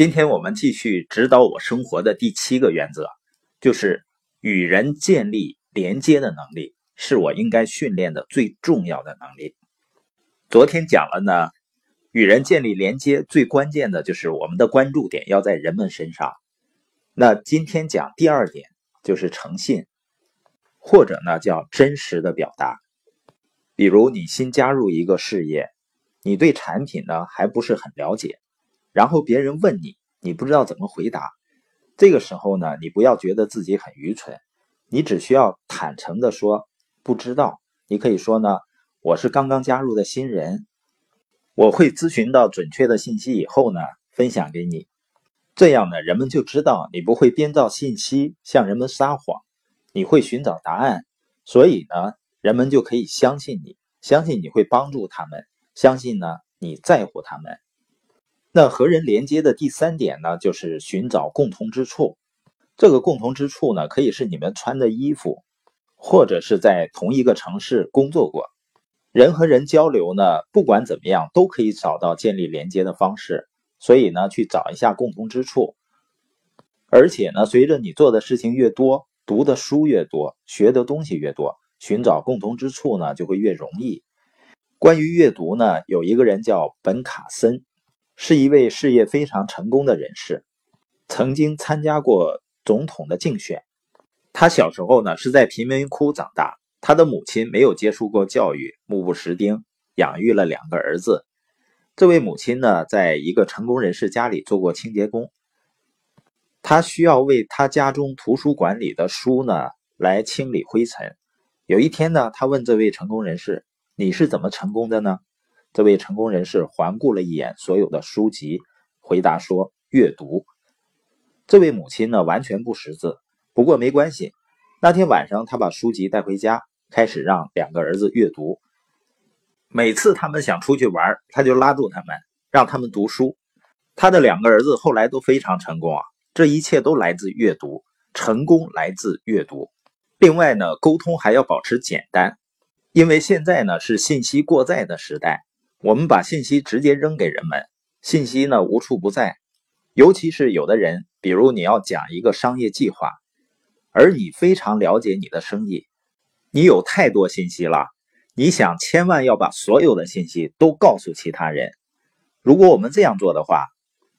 今天我们继续指导我生活的第七个原则，就是与人建立连接的能力，是我应该训练的最重要的能力。昨天讲了呢，与人建立连接最关键的就是我们的关注点要在人们身上。那今天讲第二点，就是诚信，或者呢叫真实的表达。比如你新加入一个事业，你对产品呢还不是很了解。然后别人问你，你不知道怎么回答。这个时候呢，你不要觉得自己很愚蠢，你只需要坦诚的说不知道。你可以说呢，我是刚刚加入的新人，我会咨询到准确的信息以后呢，分享给你。这样呢，人们就知道你不会编造信息向人们撒谎，你会寻找答案。所以呢，人们就可以相信你，相信你会帮助他们，相信呢你在乎他们。那和人连接的第三点呢，就是寻找共同之处。这个共同之处呢，可以是你们穿的衣服，或者是在同一个城市工作过。人和人交流呢，不管怎么样，都可以找到建立连接的方式。所以呢，去找一下共同之处。而且呢，随着你做的事情越多，读的书越多，学的东西越多，寻找共同之处呢，就会越容易。关于阅读呢，有一个人叫本卡森。是一位事业非常成功的人士，曾经参加过总统的竞选。他小时候呢是在贫民窟长大，他的母亲没有接受过教育，目不识丁，养育了两个儿子。这位母亲呢，在一个成功人士家里做过清洁工，他需要为他家中图书馆里的书呢来清理灰尘。有一天呢，他问这位成功人士：“你是怎么成功的呢？”这位成功人士环顾了一眼所有的书籍，回答说：“阅读。”这位母亲呢，完全不识字。不过没关系，那天晚上他把书籍带回家，开始让两个儿子阅读。每次他们想出去玩，他就拉住他们，让他们读书。他的两个儿子后来都非常成功啊！这一切都来自阅读，成功来自阅读。另外呢，沟通还要保持简单，因为现在呢是信息过载的时代。我们把信息直接扔给人们，信息呢无处不在，尤其是有的人，比如你要讲一个商业计划，而你非常了解你的生意，你有太多信息了，你想千万要把所有的信息都告诉其他人。如果我们这样做的话，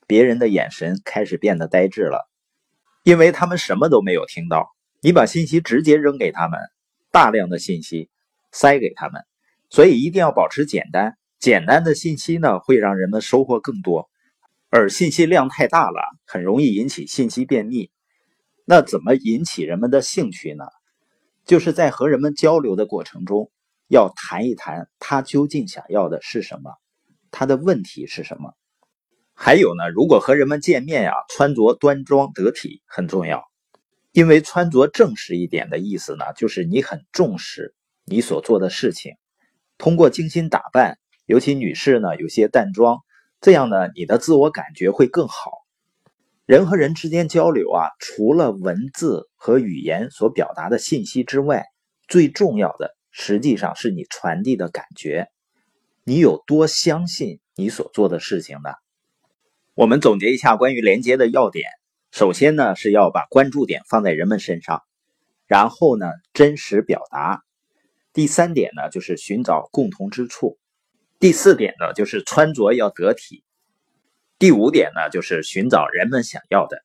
别人的眼神开始变得呆滞了，因为他们什么都没有听到。你把信息直接扔给他们，大量的信息塞给他们，所以一定要保持简单。简单的信息呢，会让人们收获更多，而信息量太大了，很容易引起信息便秘。那怎么引起人们的兴趣呢？就是在和人们交流的过程中，要谈一谈他究竟想要的是什么，他的问题是什么。还有呢，如果和人们见面呀，穿着端庄得体很重要，因为穿着正式一点的意思呢，就是你很重视你所做的事情，通过精心打扮。尤其女士呢，有些淡妆，这样呢，你的自我感觉会更好。人和人之间交流啊，除了文字和语言所表达的信息之外，最重要的实际上是你传递的感觉。你有多相信你所做的事情呢？我们总结一下关于连接的要点：首先呢，是要把关注点放在人们身上；然后呢，真实表达；第三点呢，就是寻找共同之处。第四点呢，就是穿着要得体；第五点呢，就是寻找人们想要的。